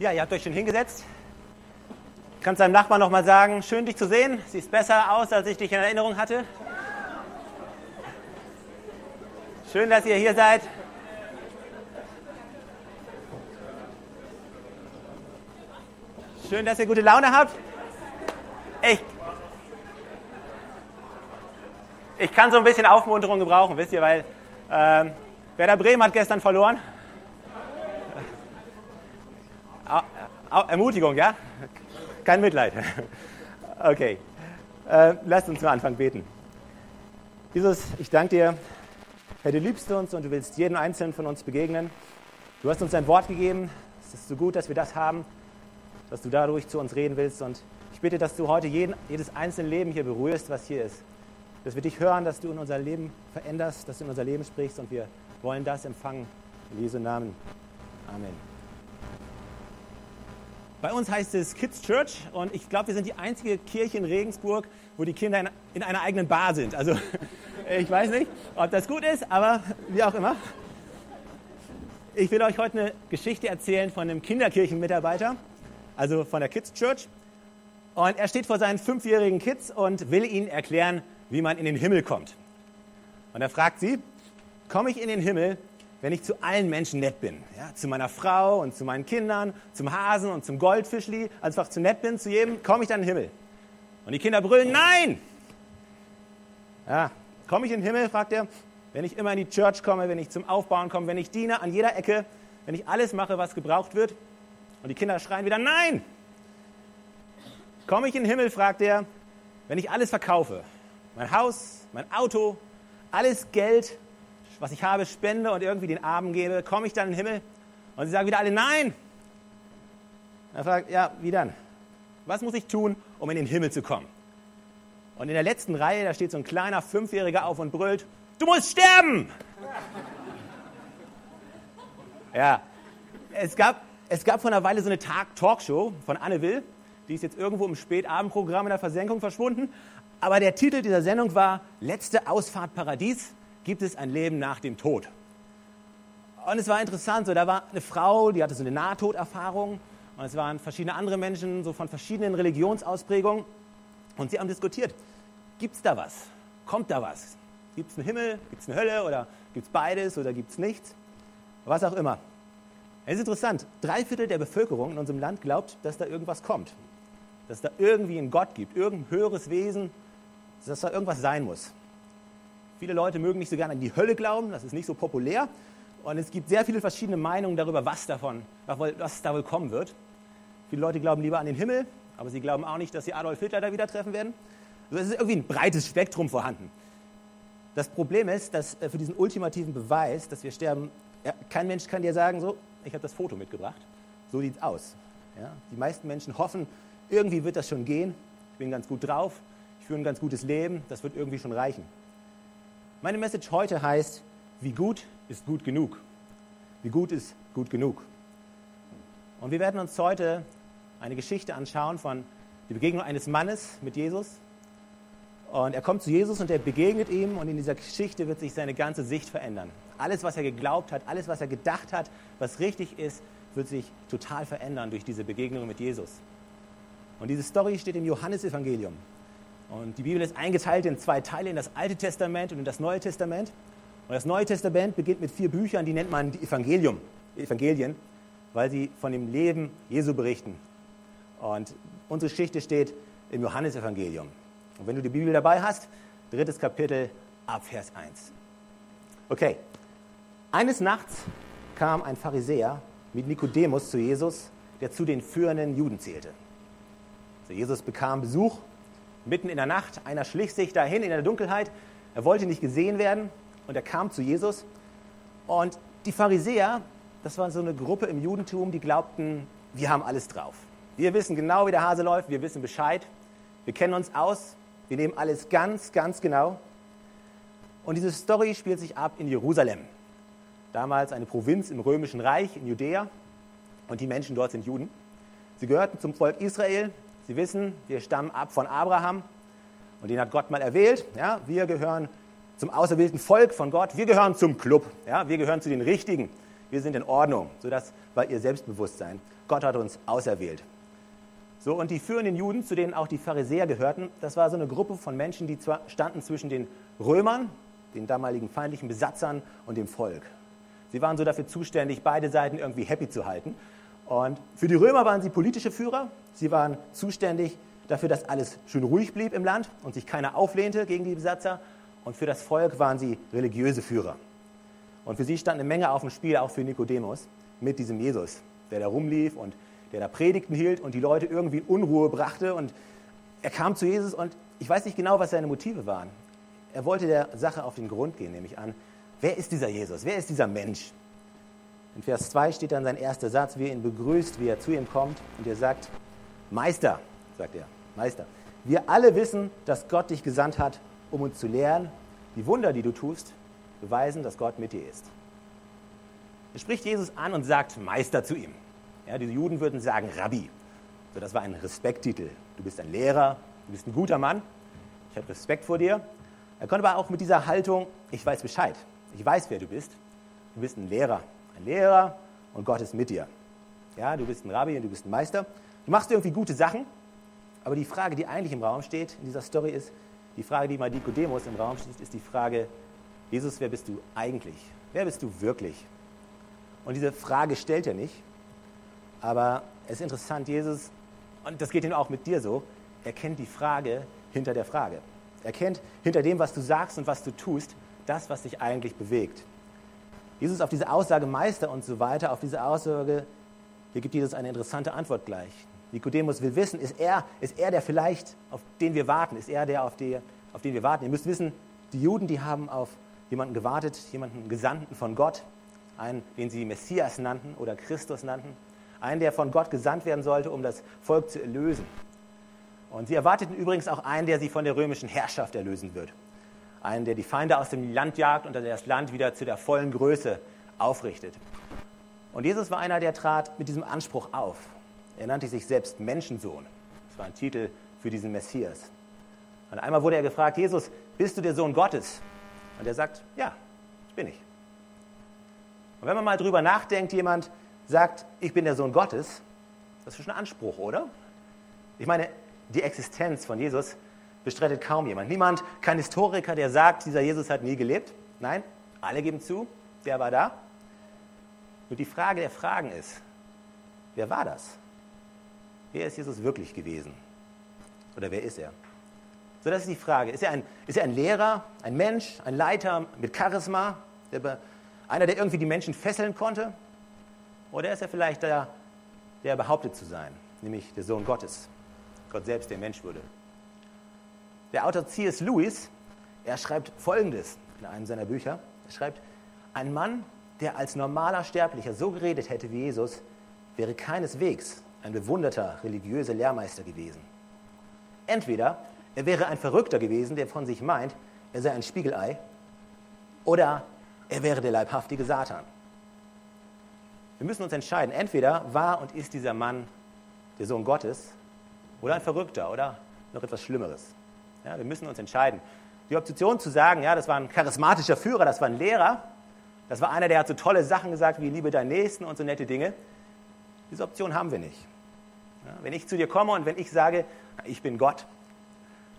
Ja, ihr habt euch schon hingesetzt. Kannst deinem Nachbarn noch mal sagen, schön dich zu sehen. Siehst besser aus, als ich dich in Erinnerung hatte. Schön, dass ihr hier seid. Schön, dass ihr gute Laune habt. Ich, ich kann so ein bisschen Aufmunterung gebrauchen, wisst ihr, weil ähm, Werder Bremen hat gestern verloren. Ermutigung, ja? Kein Mitleid. Okay. Äh, lasst uns mal anfangen beten. Jesus, ich danke dir, Herr, du liebst uns und du willst jedem Einzelnen von uns begegnen. Du hast uns dein Wort gegeben. Es ist so gut, dass wir das haben, dass du dadurch zu uns reden willst. Und ich bitte, dass du heute jeden, jedes einzelne Leben hier berührst, was hier ist. Dass wir dich hören, dass du in unser Leben veränderst, dass du in unser Leben sprichst und wir wollen das empfangen. In Jesu Namen. Amen. Bei uns heißt es Kids Church und ich glaube, wir sind die einzige Kirche in Regensburg, wo die Kinder in, einer eigenen Bar sind. Also ich weiß nicht, ob das gut ist, aber wie auch immer. Ich will euch heute eine Geschichte erzählen von einem Kinderkirchenmitarbeiter, also von der Kids Church. Und er steht vor seinen fünfjährigen Kids und will ihnen erklären, wie man in den Himmel kommt. Und er fragt sie, komme ich in den Himmel, wenn ich zu allen Menschen nett bin. Ja, zu meiner Frau und zu meinen Kindern, zum Hasen und zum Goldfischli, einfach zu nett bin zu jedem, komme ich dann in den Himmel. Und die Kinder brüllen, nein! Ja, komme ich in den Himmel, fragt er, wenn ich immer in die Church komme, wenn ich zum Aufbauen komme, wenn ich diene an jeder Ecke, wenn ich alles mache, was gebraucht wird. Und die Kinder schreien wieder, nein! Komme ich in den Himmel, fragt er, wenn ich alles verkaufe. Mein Haus, mein Auto, alles Geld, was ich habe, spende und irgendwie den Armen gebe, komme ich dann in den Himmel? Und sie sagen wieder alle Nein. Er fragt, ja, wie dann? Was muss ich tun, um in den Himmel zu kommen? Und in der letzten Reihe, da steht so ein kleiner Fünfjähriger auf und brüllt, du musst sterben! ja, es gab, es gab vor einer Weile so eine Talkshow von Anne Will, die ist jetzt irgendwo im Spätabendprogramm in der Versenkung verschwunden. Aber der Titel dieser Sendung war Letzte Ausfahrt Paradies gibt es ein Leben nach dem Tod. Und es war interessant, so, da war eine Frau, die hatte so eine Nahtoderfahrung und es waren verschiedene andere Menschen, so von verschiedenen Religionsausprägungen und sie haben diskutiert, gibt es da was? Kommt da was? Gibt es einen Himmel? Gibt es eine Hölle? Oder gibt es beides? Oder gibt es nichts? Was auch immer. Es ist interessant, drei Viertel der Bevölkerung in unserem Land glaubt, dass da irgendwas kommt. Dass da irgendwie einen Gott gibt, irgendein höheres Wesen, dass da irgendwas sein muss. Viele Leute mögen nicht so gerne an die Hölle glauben, das ist nicht so populär. Und es gibt sehr viele verschiedene Meinungen darüber, was, davon, was da wohl kommen wird. Viele Leute glauben lieber an den Himmel, aber sie glauben auch nicht, dass sie Adolf Hitler da wieder treffen werden. Also es ist irgendwie ein breites Spektrum vorhanden. Das Problem ist, dass äh, für diesen ultimativen Beweis, dass wir sterben, ja, kein Mensch kann dir sagen, so, ich habe das Foto mitgebracht, so sieht es aus. Ja? Die meisten Menschen hoffen, irgendwie wird das schon gehen, ich bin ganz gut drauf, ich führe ein ganz gutes Leben, das wird irgendwie schon reichen. Meine Message heute heißt, wie gut ist gut genug? Wie gut ist gut genug? Und wir werden uns heute eine Geschichte anschauen von der Begegnung eines Mannes mit Jesus. Und er kommt zu Jesus und er begegnet ihm und in dieser Geschichte wird sich seine ganze Sicht verändern. Alles, was er geglaubt hat, alles, was er gedacht hat, was richtig ist, wird sich total verändern durch diese Begegnung mit Jesus. Und diese Story steht im Johannesevangelium. Und die Bibel ist eingeteilt in zwei Teile, in das Alte Testament und in das Neue Testament. Und das Neue Testament beginnt mit vier Büchern, die nennt man die Evangelium, Evangelien, weil sie von dem Leben Jesu berichten. Und unsere Geschichte steht im Johannesevangelium. Und wenn du die Bibel dabei hast, drittes Kapitel ab Vers 1. Okay. Eines Nachts kam ein Pharisäer mit Nikodemus zu Jesus, der zu den führenden Juden zählte. Also Jesus bekam Besuch mitten in der Nacht. Einer schlich sich dahin in der Dunkelheit. Er wollte nicht gesehen werden und er kam zu Jesus. Und die Pharisäer, das war so eine Gruppe im Judentum, die glaubten, wir haben alles drauf. Wir wissen genau, wie der Hase läuft, wir wissen Bescheid, wir kennen uns aus, wir nehmen alles ganz, ganz genau. Und diese Story spielt sich ab in Jerusalem. Damals eine Provinz im Römischen Reich in Judäa. Und die Menschen dort sind Juden. Sie gehörten zum Volk Israel, Sie wissen, wir stammen ab von Abraham und den hat Gott mal erwählt. Ja, wir gehören zum auserwählten Volk von Gott. Wir gehören zum Club. Ja, wir gehören zu den Richtigen. wir sind in Ordnung. So das war ihr Selbstbewusstsein. Gott hat uns auserwählt. So, und die führenden Juden, zu denen auch die Pharisäer gehörten, das war so eine Gruppe von Menschen, die standen zwischen den Römern, den damaligen feindlichen Besatzern und dem Volk. Sie waren so dafür zuständig, beide Seiten irgendwie happy zu halten. Und für die Römer waren sie politische Führer. Sie waren zuständig dafür, dass alles schön ruhig blieb im Land und sich keiner auflehnte gegen die Besatzer. Und für das Volk waren sie religiöse Führer. Und für sie stand eine Menge auf dem Spiel, auch für Nikodemus, mit diesem Jesus, der da rumlief und der da Predigten hielt und die Leute irgendwie Unruhe brachte. Und er kam zu Jesus und ich weiß nicht genau, was seine Motive waren. Er wollte der Sache auf den Grund gehen, nämlich an, wer ist dieser Jesus? Wer ist dieser Mensch? In Vers 2 steht dann sein erster Satz, wie er ihn begrüßt, wie er zu ihm kommt und er sagt, Meister, sagt er, Meister, wir alle wissen, dass Gott dich gesandt hat, um uns zu lehren, die Wunder, die du tust, beweisen, dass Gott mit dir ist. Er spricht Jesus an und sagt Meister zu ihm. Ja, die Juden würden sagen Rabbi. So, das war ein Respekttitel. Du bist ein Lehrer, du bist ein guter Mann, ich habe Respekt vor dir. Er konnte aber auch mit dieser Haltung, ich weiß Bescheid, ich weiß, wer du bist. Du bist ein Lehrer, ein Lehrer und Gott ist mit dir. Ja, du bist ein Rabbi und du bist ein Meister. Du machst irgendwie gute Sachen, aber die Frage, die eigentlich im Raum steht in dieser Story ist, die Frage, die bei Nikodemus im Raum steht, ist die Frage, Jesus, wer bist du eigentlich? Wer bist du wirklich? Und diese Frage stellt er nicht, aber es ist interessant, Jesus, und das geht ihm auch mit dir so, er kennt die Frage hinter der Frage. Er kennt hinter dem, was du sagst und was du tust, das, was dich eigentlich bewegt. Jesus auf diese Aussage Meister und so weiter, auf diese Aussage, hier gibt Jesus eine interessante Antwort gleich. Nikodemus will wissen, ist er, ist er der vielleicht, auf den wir warten? Ist er der, auf, die, auf den wir warten? Ihr müsst wissen, die Juden, die haben auf jemanden gewartet, jemanden Gesandten von Gott, einen, den sie Messias nannten oder Christus nannten, einen, der von Gott gesandt werden sollte, um das Volk zu erlösen. Und sie erwarteten übrigens auch einen, der sie von der römischen Herrschaft erlösen wird. Einen, der die Feinde aus dem Land jagt und das Land wieder zu der vollen Größe aufrichtet. Und Jesus war einer, der trat mit diesem Anspruch auf. Er nannte sich selbst Menschensohn. Das war ein Titel für diesen Messias. Und einmal wurde er gefragt, Jesus, bist du der Sohn Gottes? Und er sagt, ja, bin ich. Und wenn man mal drüber nachdenkt, jemand sagt, ich bin der Sohn Gottes, das ist schon ein Anspruch, oder? Ich meine, die Existenz von Jesus bestreitet kaum jemand. Niemand, kein Historiker, der sagt, dieser Jesus hat nie gelebt. Nein, alle geben zu, der war da. Nur die Frage der Fragen ist, wer war das? Wer ist Jesus wirklich gewesen? Oder wer ist er? So, das ist die Frage. Ist er ein, ist er ein Lehrer, ein Mensch, ein Leiter mit Charisma, der, einer, der irgendwie die Menschen fesseln konnte? Oder ist er vielleicht der, der behauptet zu sein, nämlich der Sohn Gottes, Gott selbst, der Mensch wurde? Der Autor C.S. Lewis, er schreibt Folgendes in einem seiner Bücher. Er schreibt, ein Mann, der als normaler Sterblicher so geredet hätte wie Jesus, wäre keineswegs ein bewunderter religiöser Lehrmeister gewesen. Entweder er wäre ein Verrückter gewesen, der von sich meint, er sei ein Spiegelei, oder er wäre der leibhaftige Satan. Wir müssen uns entscheiden, entweder war und ist dieser Mann der Sohn Gottes oder ein Verrückter oder noch etwas Schlimmeres. Ja, wir müssen uns entscheiden. Die Option zu sagen, ja, das war ein charismatischer Führer, das war ein Lehrer, das war einer, der hat so tolle Sachen gesagt wie liebe deinen Nächsten und so nette Dinge. Diese Option haben wir nicht. Ja, wenn ich zu dir komme und wenn ich sage, ich bin Gott,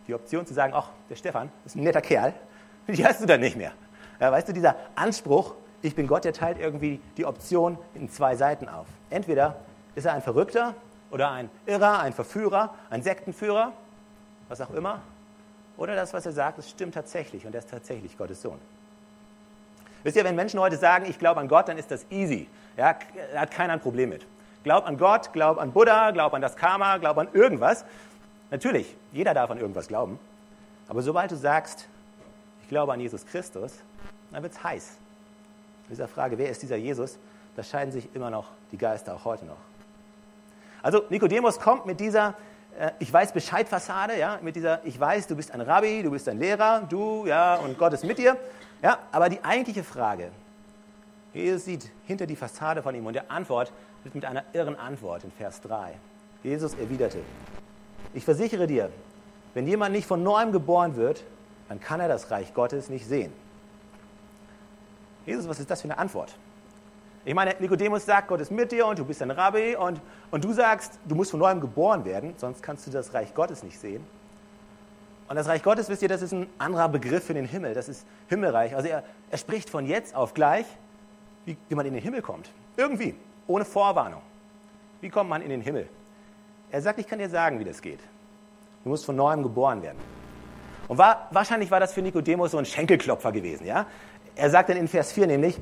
die Option zu sagen, ach, der Stefan ist ein netter Kerl, die hast du dann nicht mehr. Ja, weißt du, dieser Anspruch, ich bin Gott, der teilt irgendwie die Option in zwei Seiten auf. Entweder ist er ein Verrückter oder ein Irrer, ein Verführer, ein Sektenführer, was auch immer, oder das, was er sagt, das stimmt tatsächlich und er ist tatsächlich Gottes Sohn. Wisst ihr, wenn Menschen heute sagen, ich glaube an Gott, dann ist das easy. Ja, da hat keiner ein Problem mit. Glaub an Gott, glaub an Buddha, glaub an das Karma, glaub an irgendwas. Natürlich, jeder darf an irgendwas glauben. Aber sobald du sagst, ich glaube an Jesus Christus, dann wird es heiß. In dieser Frage, wer ist dieser Jesus, da scheiden sich immer noch die Geister, auch heute noch. Also Nikodemus kommt mit dieser äh, Ich weiß Bescheid Fassade, ja, mit dieser Ich weiß, du bist ein Rabbi, du bist ein Lehrer, du, ja, und Gott ist mit dir. Ja, aber die eigentliche Frage, Jesus sieht hinter die Fassade von ihm und der Antwort wird mit einer irren Antwort in Vers 3. Jesus erwiderte, ich versichere dir, wenn jemand nicht von neuem geboren wird, dann kann er das Reich Gottes nicht sehen. Jesus, was ist das für eine Antwort? Ich meine, Nikodemus sagt, Gott ist mit dir und du bist ein Rabbi und, und du sagst, du musst von neuem geboren werden, sonst kannst du das Reich Gottes nicht sehen. Und das Reich Gottes, wisst ihr, das ist ein anderer Begriff für den Himmel. Das ist Himmelreich. Also er, er spricht von jetzt auf gleich, wie, wie man in den Himmel kommt. Irgendwie, ohne Vorwarnung. Wie kommt man in den Himmel? Er sagt, ich kann dir sagen, wie das geht. Du musst von neuem geboren werden. Und war, wahrscheinlich war das für Nikodemus so ein Schenkelklopfer gewesen. Ja? Er sagt dann in Vers 4 nämlich,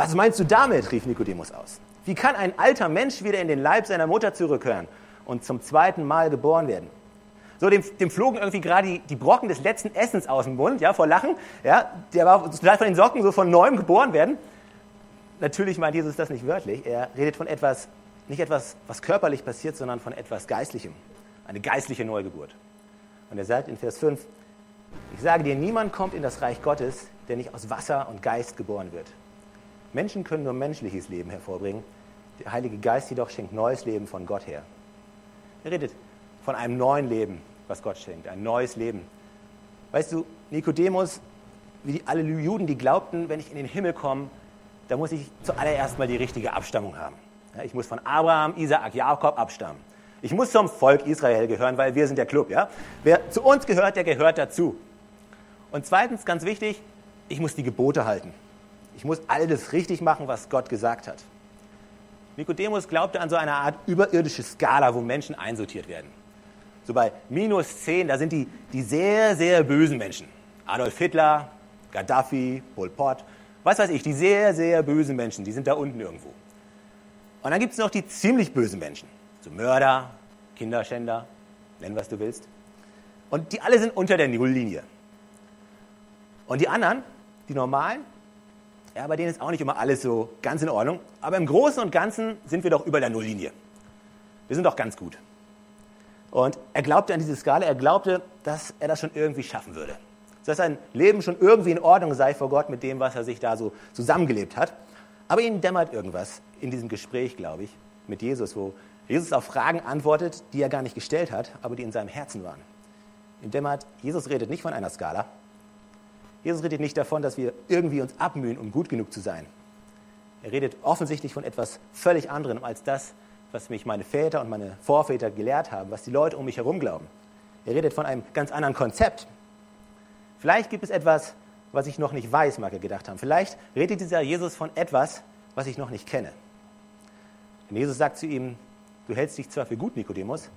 was meinst du damit? rief Nikodemus aus. Wie kann ein alter Mensch wieder in den Leib seiner Mutter zurückkehren und zum zweiten Mal geboren werden? So, dem, dem flogen irgendwie gerade die, die, Brocken des letzten Essens aus dem Mund, ja, vor Lachen. Ja, der war total von den Socken so von neuem geboren werden. Natürlich meint Jesus das nicht wörtlich. Er redet von etwas, nicht etwas, was körperlich passiert, sondern von etwas Geistlichem. Eine geistliche Neugeburt. Und er sagt in Vers 5, ich sage dir, niemand kommt in das Reich Gottes, der nicht aus Wasser und Geist geboren wird. Menschen können nur menschliches Leben hervorbringen. Der Heilige Geist jedoch schenkt neues Leben von Gott her. Er redet von einem neuen Leben, was Gott schenkt, ein neues Leben. Weißt du, Nikodemus, wie alle Juden, die glaubten, wenn ich in den Himmel komme, da muss ich zuallererst mal die richtige Abstammung haben. Ich muss von Abraham, Isaak, Jakob abstammen. Ich muss zum Volk Israel gehören, weil wir sind der Club. Ja? Wer zu uns gehört, der gehört dazu. Und zweitens, ganz wichtig, ich muss die Gebote halten. Ich muss alles richtig machen, was Gott gesagt hat. Nikodemus glaubte an so eine Art überirdische Skala, wo Menschen einsortiert werden. So bei minus 10, da sind die, die sehr, sehr bösen Menschen. Adolf Hitler, Gaddafi, Pol Pot, was weiß ich, die sehr, sehr bösen Menschen, die sind da unten irgendwo. Und dann gibt es noch die ziemlich bösen Menschen. So Mörder, Kinderschänder, nenn was du willst. Und die alle sind unter der Nulllinie. Und die anderen, die normalen, ja, bei denen ist auch nicht immer alles so ganz in Ordnung. Aber im Großen und Ganzen sind wir doch über der Nulllinie. Wir sind doch ganz gut. Und er glaubte an diese Skala, er glaubte, dass er das schon irgendwie schaffen würde. Dass sein Leben schon irgendwie in Ordnung sei vor Gott mit dem, was er sich da so zusammengelebt hat. Aber ihm dämmert irgendwas in diesem Gespräch, glaube ich, mit Jesus, wo Jesus auf Fragen antwortet, die er gar nicht gestellt hat, aber die in seinem Herzen waren. Ihm dämmert, Jesus redet nicht von einer Skala, Jesus redet nicht davon, dass wir irgendwie uns abmühen, um gut genug zu sein. Er redet offensichtlich von etwas völlig anderem als das, was mich meine Väter und meine Vorväter gelehrt haben, was die Leute um mich herum glauben. Er redet von einem ganz anderen Konzept. Vielleicht gibt es etwas, was ich noch nicht weiß, mag er gedacht haben. Vielleicht redet dieser Jesus von etwas, was ich noch nicht kenne. Und Jesus sagt zu ihm, du hältst dich zwar für gut, Nikodemus,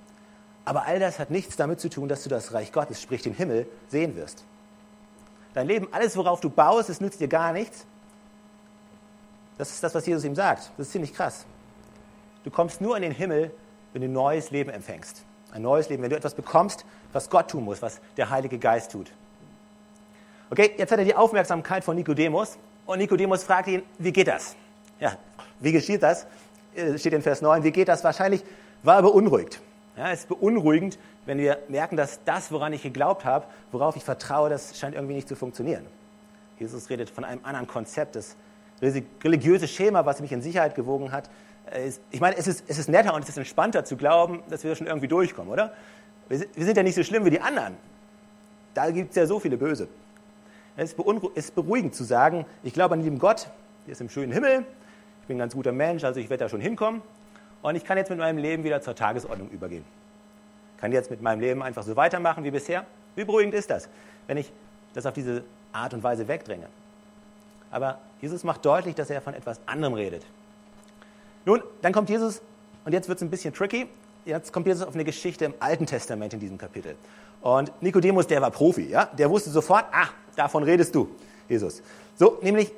aber all das hat nichts damit zu tun, dass du das Reich Gottes, sprich den Himmel, sehen wirst. Dein Leben, alles, worauf du baust, es nützt dir gar nichts. Das ist das, was Jesus ihm sagt. Das ist ziemlich krass. Du kommst nur in den Himmel, wenn du ein neues Leben empfängst. Ein neues Leben, wenn du etwas bekommst, was Gott tun muss, was der Heilige Geist tut. Okay, jetzt hat er die Aufmerksamkeit von Nikodemus und Nikodemus fragt ihn, wie geht das? Ja, wie geschieht das? Äh, steht in Vers 9, wie geht das? Wahrscheinlich war er beunruhigt. Ja, es ist beunruhigend, wenn wir merken, dass das, woran ich geglaubt habe, worauf ich vertraue, das scheint irgendwie nicht zu funktionieren. Jesus redet von einem anderen Konzept, das religiöse Schema, was mich in Sicherheit gewogen hat. Äh, ich meine, es ist, es ist netter und es ist entspannter zu glauben, dass wir schon irgendwie durchkommen, oder? Wir sind ja nicht so schlimm wie die anderen. Da gibt es ja so viele Böse. Es ist beruhigend zu sagen, ich glaube an den lieben Gott, der ist im schönen Himmel, ich bin ein ganz guter Mensch, also ich werde da schon hinkommen und ich kann jetzt mit meinem Leben wieder zur Tagesordnung übergehen kann jetzt mit meinem Leben einfach so weitermachen wie bisher. Wie beruhigend ist das, wenn ich das auf diese Art und Weise wegdränge? Aber Jesus macht deutlich, dass er von etwas anderem redet. Nun, dann kommt Jesus, und jetzt wird es ein bisschen tricky, jetzt kommt Jesus auf eine Geschichte im Alten Testament in diesem Kapitel. Und Nikodemus, der war Profi, ja? der wusste sofort, ah, davon redest du, Jesus. So, nämlich,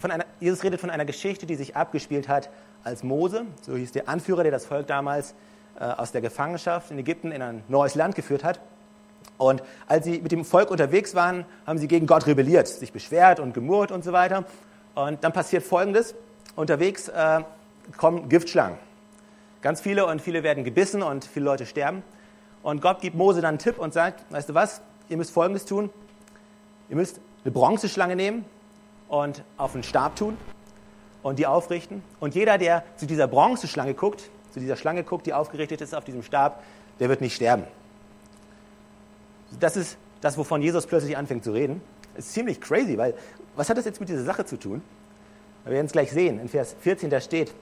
von einer, Jesus redet von einer Geschichte, die sich abgespielt hat, als Mose, so hieß der Anführer, der das Volk damals aus der Gefangenschaft in Ägypten in ein neues Land geführt hat. Und als sie mit dem Volk unterwegs waren, haben sie gegen Gott rebelliert, sich beschwert und gemurrt und so weiter. Und dann passiert Folgendes. Unterwegs äh, kommen Giftschlangen. Ganz viele und viele werden gebissen und viele Leute sterben. Und Gott gibt Mose dann einen Tipp und sagt, weißt du was, ihr müsst Folgendes tun. Ihr müsst eine Bronzeschlange nehmen und auf einen Stab tun und die aufrichten. Und jeder, der zu dieser Bronzeschlange guckt, zu dieser Schlange guckt, die aufgerichtet ist auf diesem Stab, der wird nicht sterben. Das ist das, wovon Jesus plötzlich anfängt zu reden. Das ist ziemlich crazy, weil was hat das jetzt mit dieser Sache zu tun? Wir werden es gleich sehen. In Vers 14 da steht,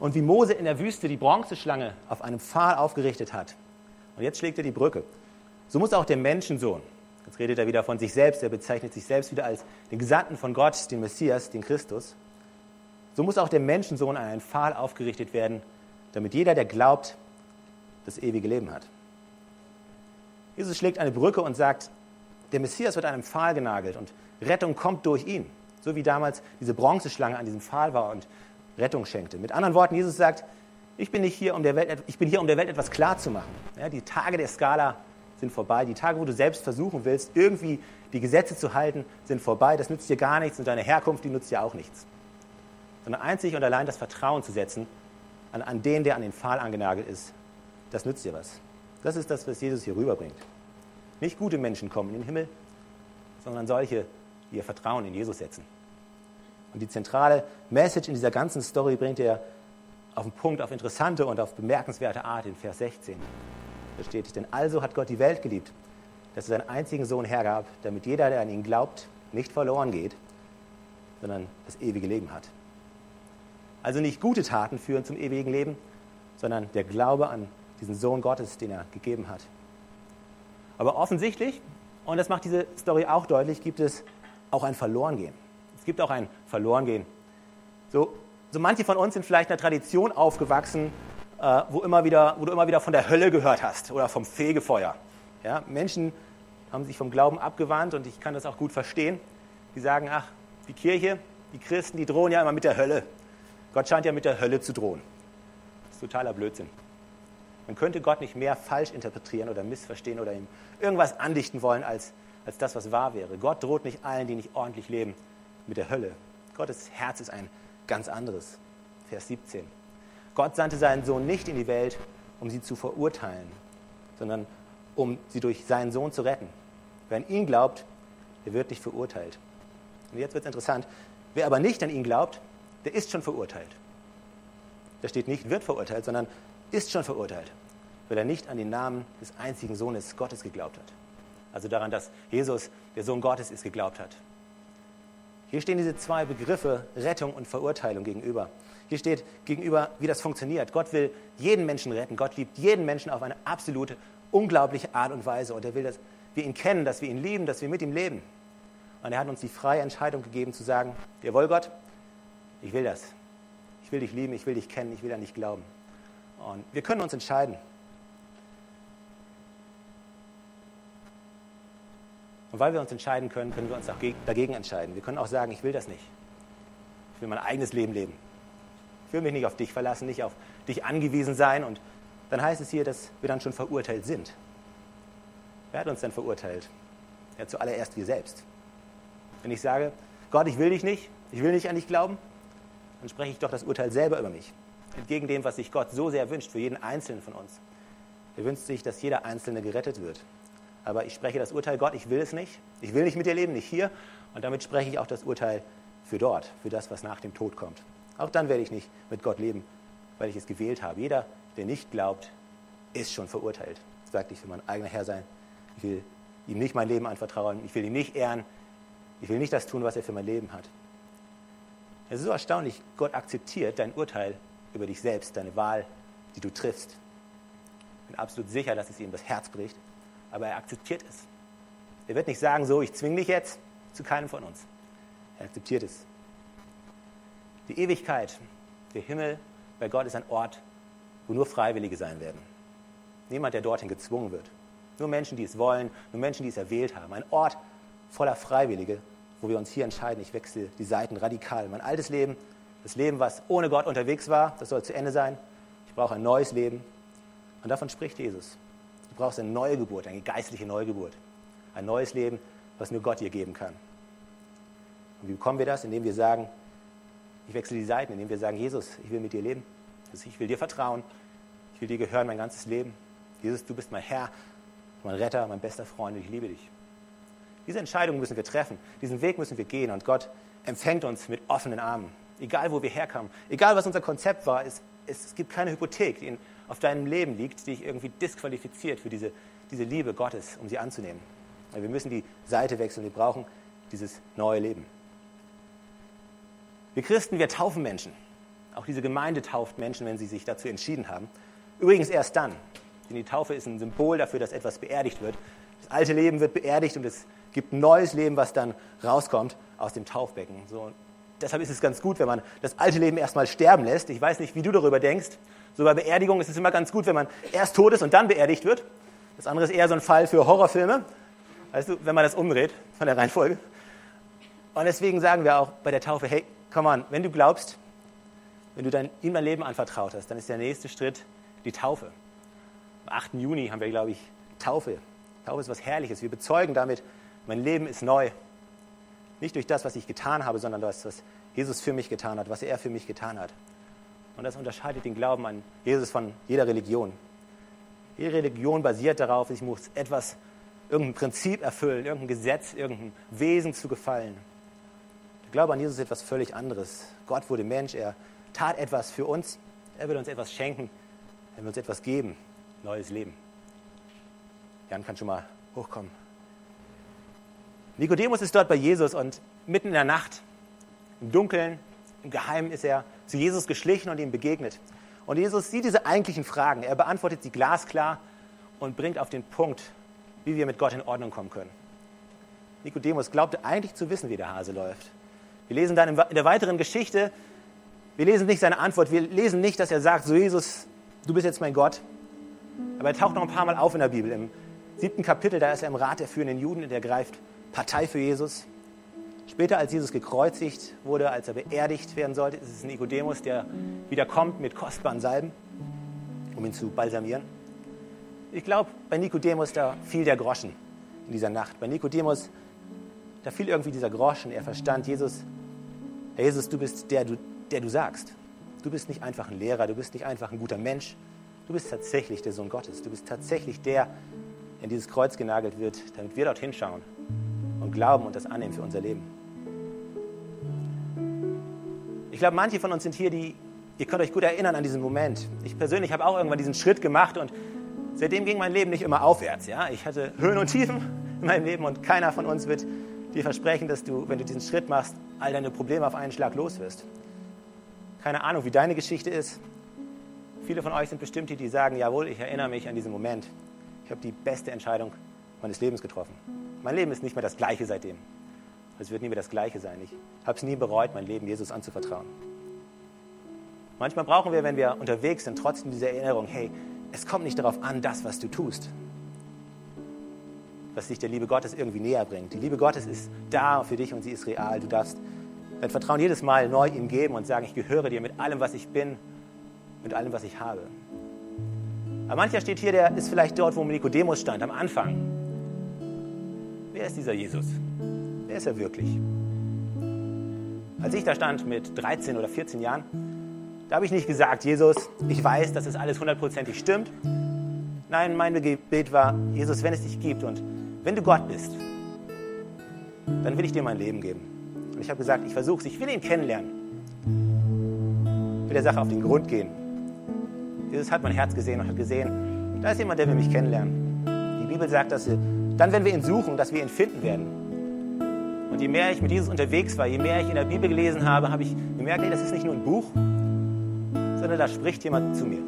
und wie Mose in der Wüste die Bronzeschlange auf einem Pfahl aufgerichtet hat. Und jetzt schlägt er die Brücke. So muss auch der Menschensohn, jetzt redet er wieder von sich selbst, er bezeichnet sich selbst wieder als den Gesandten von Gott, den Messias, den Christus. So muss auch der Menschensohn an einen Pfahl aufgerichtet werden, damit jeder, der glaubt, das ewige Leben hat. Jesus schlägt eine Brücke und sagt, der Messias wird an einem Pfahl genagelt und Rettung kommt durch ihn. So wie damals diese Bronzeschlange an diesem Pfahl war und Rettung schenkte. Mit anderen Worten, Jesus sagt, ich bin, nicht hier, um der Welt, ich bin hier, um der Welt etwas klarzumachen. Ja, die Tage der Skala sind vorbei. Die Tage, wo du selbst versuchen willst, irgendwie die Gesetze zu halten, sind vorbei. Das nützt dir gar nichts und deine Herkunft, die nützt dir auch nichts. Sondern einzig und allein das Vertrauen zu setzen an, an den, der an den Pfahl angenagelt ist, das nützt dir was. Das ist das, was Jesus hier rüberbringt. Nicht gute Menschen kommen in den Himmel, sondern solche, die ihr Vertrauen in Jesus setzen. Und die zentrale Message in dieser ganzen Story bringt er auf den Punkt, auf interessante und auf bemerkenswerte Art in Vers 16. Da steht, denn also hat Gott die Welt geliebt, dass er seinen einzigen Sohn hergab, damit jeder, der an ihn glaubt, nicht verloren geht, sondern das ewige Leben hat. Also nicht gute Taten führen zum ewigen Leben, sondern der Glaube an diesen Sohn Gottes, den er gegeben hat. Aber offensichtlich, und das macht diese Story auch deutlich, gibt es auch ein Verlorengehen. Es gibt auch ein Verlorengehen. So, so manche von uns sind vielleicht in einer Tradition aufgewachsen, äh, wo, immer wieder, wo du immer wieder von der Hölle gehört hast oder vom Fegefeuer. Ja, Menschen haben sich vom Glauben abgewandt und ich kann das auch gut verstehen. Die sagen, ach, die Kirche, die Christen, die drohen ja immer mit der Hölle. Gott scheint ja mit der Hölle zu drohen. Das ist totaler Blödsinn. Man könnte Gott nicht mehr falsch interpretieren oder missverstehen oder ihm irgendwas andichten wollen, als, als das, was wahr wäre. Gott droht nicht allen, die nicht ordentlich leben, mit der Hölle. Gottes Herz ist ein ganz anderes. Vers 17. Gott sandte seinen Sohn nicht in die Welt, um sie zu verurteilen, sondern um sie durch seinen Sohn zu retten. Wer an ihn glaubt, der wird nicht verurteilt. Und jetzt wird es interessant. Wer aber nicht an ihn glaubt, der ist schon verurteilt. Da steht nicht, wird verurteilt, sondern ist schon verurteilt, weil er nicht an den Namen des einzigen Sohnes Gottes geglaubt hat. Also daran, dass Jesus der Sohn Gottes ist, geglaubt hat. Hier stehen diese zwei Begriffe Rettung und Verurteilung gegenüber. Hier steht gegenüber, wie das funktioniert. Gott will jeden Menschen retten. Gott liebt jeden Menschen auf eine absolute, unglaubliche Art und Weise. Und er will, dass wir ihn kennen, dass wir ihn lieben, dass wir mit ihm leben. Und er hat uns die freie Entscheidung gegeben zu sagen, jawohl Gott, ich will das. Ich will dich lieben, ich will dich kennen, ich will an dich glauben. Und wir können uns entscheiden. Und weil wir uns entscheiden können, können wir uns auch dagegen entscheiden. Wir können auch sagen, ich will das nicht. Ich will mein eigenes Leben leben. Ich will mich nicht auf dich verlassen, nicht auf dich angewiesen sein. Und dann heißt es hier, dass wir dann schon verurteilt sind. Wer hat uns denn verurteilt? Ja, zuallererst wir selbst. Wenn ich sage, Gott, ich will dich nicht, ich will nicht an dich glauben, dann spreche ich doch das Urteil selber über mich. Entgegen dem, was sich Gott so sehr wünscht für jeden Einzelnen von uns. Er wünscht sich, dass jeder Einzelne gerettet wird aber ich spreche das Urteil, Gott, ich will es nicht. Ich will nicht mit dir leben, nicht hier. Und damit spreche ich auch das Urteil für dort, für das, was nach dem Tod kommt. Auch dann werde ich nicht mit Gott leben, weil ich es gewählt habe. Jeder, der nicht glaubt, ist schon verurteilt. Sagt, ich will mein eigener Herr sein. Ich will ihm nicht mein Leben anvertrauen. Ich will ihn nicht ehren. Ich will nicht das tun, was er für mein Leben hat. Es ist so erstaunlich, Gott akzeptiert dein Urteil über dich selbst, deine Wahl, die du triffst. Ich bin absolut sicher, dass es ihm das Herz bricht aber er akzeptiert es. Er wird nicht sagen, so, ich zwinge dich jetzt zu keinem von uns. Er akzeptiert es. Die Ewigkeit, der Himmel bei Gott ist ein Ort, wo nur Freiwillige sein werden. Niemand, der dorthin gezwungen wird. Nur Menschen, die es wollen, nur Menschen, die es erwählt haben. Ein Ort voller Freiwillige, wo wir uns hier entscheiden, ich wechsle die Seiten radikal. Mein altes Leben, das Leben, was ohne Gott unterwegs war, das soll zu Ende sein. Ich brauche ein neues Leben. Und davon spricht Jesus. Du brauchst eine neue Geburt, eine geistliche Neugeburt. Ein neues Leben, was nur Gott dir geben kann. Und wie bekommen wir das? Indem wir sagen, ich wechsle die Seiten, indem wir sagen, Jesus, ich will mit dir leben. ich will dir vertrauen. Ich will dir gehören mein ganzes Leben. Jesus, du bist mein Herr, mein Retter, mein bester Freund und ich liebe dich. Diese Entscheidung müssen wir treffen. Diesen Weg müssen wir gehen und Gott empfängt uns mit offenen Armen. Egal, wo wir herkommen, egal, was unser Konzept war, es, es gibt keine Hypothek, die auf deinem Leben liegt, die dich irgendwie disqualifiziert für diese, diese Liebe Gottes, um sie anzunehmen. Wir müssen die Seite wechseln, wir brauchen dieses neue Leben. Wir Christen, wir taufen Menschen. Auch diese Gemeinde tauft Menschen, wenn sie sich dazu entschieden haben. Übrigens erst dann. Denn die Taufe ist ein Symbol dafür, dass etwas beerdigt wird. Das alte Leben wird beerdigt und es gibt neues Leben, was dann rauskommt aus dem Taufbecken. So, deshalb ist es ganz gut, wenn man das alte Leben erstmal sterben lässt. Ich weiß nicht, wie du darüber denkst. So bei Beerdigung ist es immer ganz gut, wenn man erst tot ist und dann beerdigt wird. Das andere ist eher so ein Fall für Horrorfilme. Weißt du, wenn man das umdreht von der Reihenfolge. Und deswegen sagen wir auch bei der Taufe, hey, komm on, wenn du glaubst, wenn du dein, ihm dein Leben anvertraut hast, dann ist der nächste Schritt die Taufe. Am 8. Juni haben wir, glaube ich, Taufe. Taufe ist was Herrliches. Wir bezeugen damit, mein Leben ist neu. Nicht durch das, was ich getan habe, sondern das, was Jesus für mich getan hat, was er für mich getan hat. Und das unterscheidet den Glauben an Jesus von jeder Religion. Jede Religion basiert darauf, ich muss etwas, irgendein Prinzip erfüllen, irgendein Gesetz, irgendein Wesen zu gefallen. Der Glaube an Jesus ist etwas völlig anderes. Gott wurde Mensch, er tat etwas für uns, er will uns etwas schenken, er will uns etwas geben, neues Leben. Jan kann schon mal hochkommen. Nikodemus ist dort bei Jesus und mitten in der Nacht, im Dunkeln, im Geheimen ist er zu Jesus geschlichen und ihm begegnet. Und Jesus sieht diese eigentlichen Fragen, er beantwortet sie glasklar und bringt auf den Punkt, wie wir mit Gott in Ordnung kommen können. Nikodemus glaubte eigentlich zu wissen, wie der Hase läuft. Wir lesen dann in der weiteren Geschichte, wir lesen nicht seine Antwort, wir lesen nicht, dass er sagt, so Jesus, du bist jetzt mein Gott. Aber er taucht noch ein paar Mal auf in der Bibel. Im siebten Kapitel, da ist er im Rat der führenden Juden und er greift Partei für Jesus. Später, als Jesus gekreuzigt wurde, als er beerdigt werden sollte, ist es Nikodemus, der wieder kommt mit kostbaren Salben, um ihn zu balsamieren. Ich glaube, bei Nikodemus, da fiel der Groschen in dieser Nacht. Bei Nikodemus, da fiel irgendwie dieser Groschen. Er verstand, Jesus, Herr Jesus, du bist der, du, der du sagst. Du bist nicht einfach ein Lehrer, du bist nicht einfach ein guter Mensch. Du bist tatsächlich der Sohn Gottes. Du bist tatsächlich der, der in dieses Kreuz genagelt wird, damit wir dorthin schauen und glauben und das annehmen für unser Leben. Ich glaube, manche von uns sind hier, die, ihr könnt euch gut erinnern an diesen Moment. Ich persönlich habe auch irgendwann diesen Schritt gemacht und seitdem ging mein Leben nicht immer aufwärts. Ja? Ich hatte Höhen und Tiefen in meinem Leben und keiner von uns wird dir versprechen, dass du, wenn du diesen Schritt machst, all deine Probleme auf einen Schlag los wirst. Keine Ahnung, wie deine Geschichte ist. Viele von euch sind bestimmt die, die sagen, jawohl, ich erinnere mich an diesen Moment. Ich habe die beste Entscheidung meines Lebens getroffen. Mein Leben ist nicht mehr das gleiche seitdem. Es wird nie mehr das gleiche sein. Ich habe es nie bereut, mein Leben Jesus anzuvertrauen. Manchmal brauchen wir, wenn wir unterwegs sind, trotzdem diese Erinnerung, hey, es kommt nicht darauf an, das, was du tust, was dich der Liebe Gottes irgendwie näher bringt. Die Liebe Gottes ist da für dich und sie ist real. Du darfst dein Vertrauen jedes Mal neu ihm geben und sagen, ich gehöre dir mit allem, was ich bin, mit allem, was ich habe. Aber mancher steht hier, der ist vielleicht dort, wo Nikodemus stand, am Anfang. Wer ist dieser Jesus? Wer ist er wirklich? Als ich da stand mit 13 oder 14 Jahren, da habe ich nicht gesagt, Jesus, ich weiß, dass es alles hundertprozentig stimmt. Nein, mein Gebet war, Jesus, wenn es dich gibt und wenn du Gott bist, dann will ich dir mein Leben geben. Und ich habe gesagt, ich versuche es, ich will ihn kennenlernen. Ich will der Sache auf den Grund gehen. Jesus hat mein Herz gesehen und hat gesehen, da ist jemand, der will mich kennenlernen. Die Bibel sagt, dass wir, dann, wenn wir ihn suchen, dass wir ihn finden werden. Und je mehr ich mit Jesus unterwegs war, je mehr ich in der Bibel gelesen habe, habe ich gemerkt, nee, das ist nicht nur ein Buch, sondern da spricht jemand zu mir.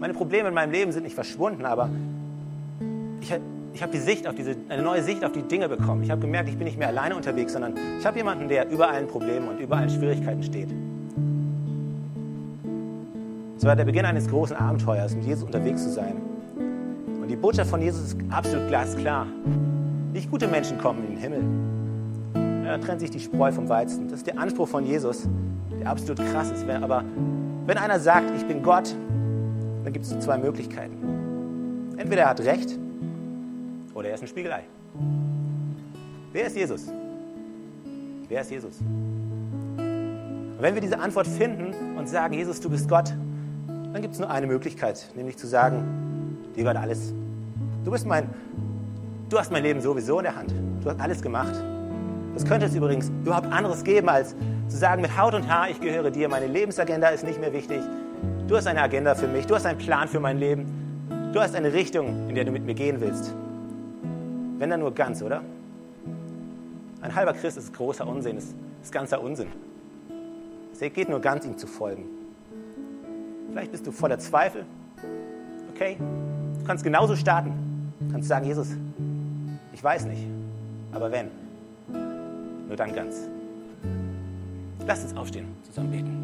Meine Probleme in meinem Leben sind nicht verschwunden, aber ich, ich habe die Sicht auf diese, eine neue Sicht auf die Dinge bekommen. Ich habe gemerkt, ich bin nicht mehr alleine unterwegs, sondern ich habe jemanden, der über allen Problemen und über allen Schwierigkeiten steht. Es war der Beginn eines großen Abenteuers, mit Jesus unterwegs zu sein. Und die Botschaft von Jesus ist absolut glasklar. Nicht gute Menschen kommen in den Himmel. Da trennt sich die Spreu vom Weizen. Das ist der Anspruch von Jesus, der absolut krass ist. Aber wenn einer sagt, ich bin Gott, dann gibt es nur zwei Möglichkeiten. Entweder er hat recht oder er ist ein Spiegelei. Wer ist Jesus? Wer ist Jesus? Und wenn wir diese Antwort finden und sagen, Jesus, du bist Gott, dann gibt es nur eine Möglichkeit, nämlich zu sagen, dir gehört alles. Du bist mein, du hast mein Leben sowieso in der Hand. Du hast alles gemacht. Es könnte es übrigens überhaupt anderes geben, als zu sagen, mit Haut und Haar, ich gehöre dir, meine Lebensagenda ist nicht mehr wichtig. Du hast eine Agenda für mich, du hast einen Plan für mein Leben, du hast eine Richtung, in der du mit mir gehen willst. Wenn dann nur ganz, oder? Ein halber Christ ist großer Unsinn, ist, ist ganzer Unsinn. Es geht nur ganz, ihm zu folgen. Vielleicht bist du voller Zweifel. Okay, du kannst genauso starten. Du kannst sagen, Jesus, ich weiß nicht, aber wenn, nur dann ganz. Lass uns aufstehen, zusammen beten.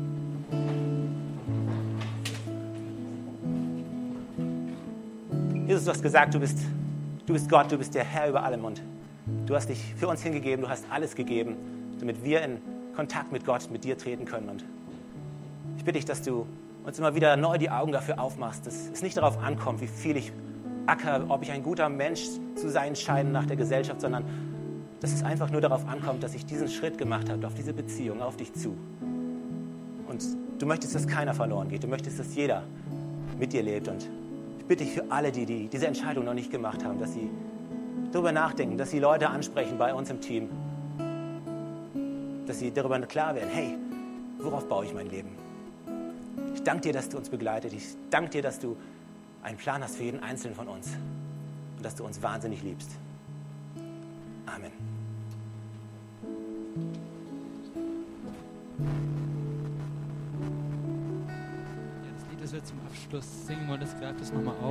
Jesus, du hast gesagt, du bist, du bist Gott, du bist der Herr über allem und du hast dich für uns hingegeben, du hast alles gegeben, damit wir in Kontakt mit Gott, mit dir treten können. Und ich bitte dich, dass du uns immer wieder neu die Augen dafür aufmachst, dass es nicht darauf ankommt, wie viel ich acker, ob ich ein guter Mensch zu sein scheine nach der Gesellschaft, sondern dass es einfach nur darauf ankommt, dass ich diesen Schritt gemacht habe, auf diese Beziehung, auf dich zu. Und du möchtest, dass keiner verloren geht. Du möchtest, dass jeder mit dir lebt. Und ich bitte dich für alle, die, die diese Entscheidung noch nicht gemacht haben, dass sie darüber nachdenken, dass sie Leute ansprechen bei uns im Team, dass sie darüber klar werden, hey, worauf baue ich mein Leben? Ich danke dir, dass du uns begleitet. Ich danke dir, dass du einen Plan hast für jeden Einzelnen von uns und dass du uns wahnsinnig liebst. Amen. Ja, das Lied, das wir zum Abschluss singen wollen, das greift es nochmal auf.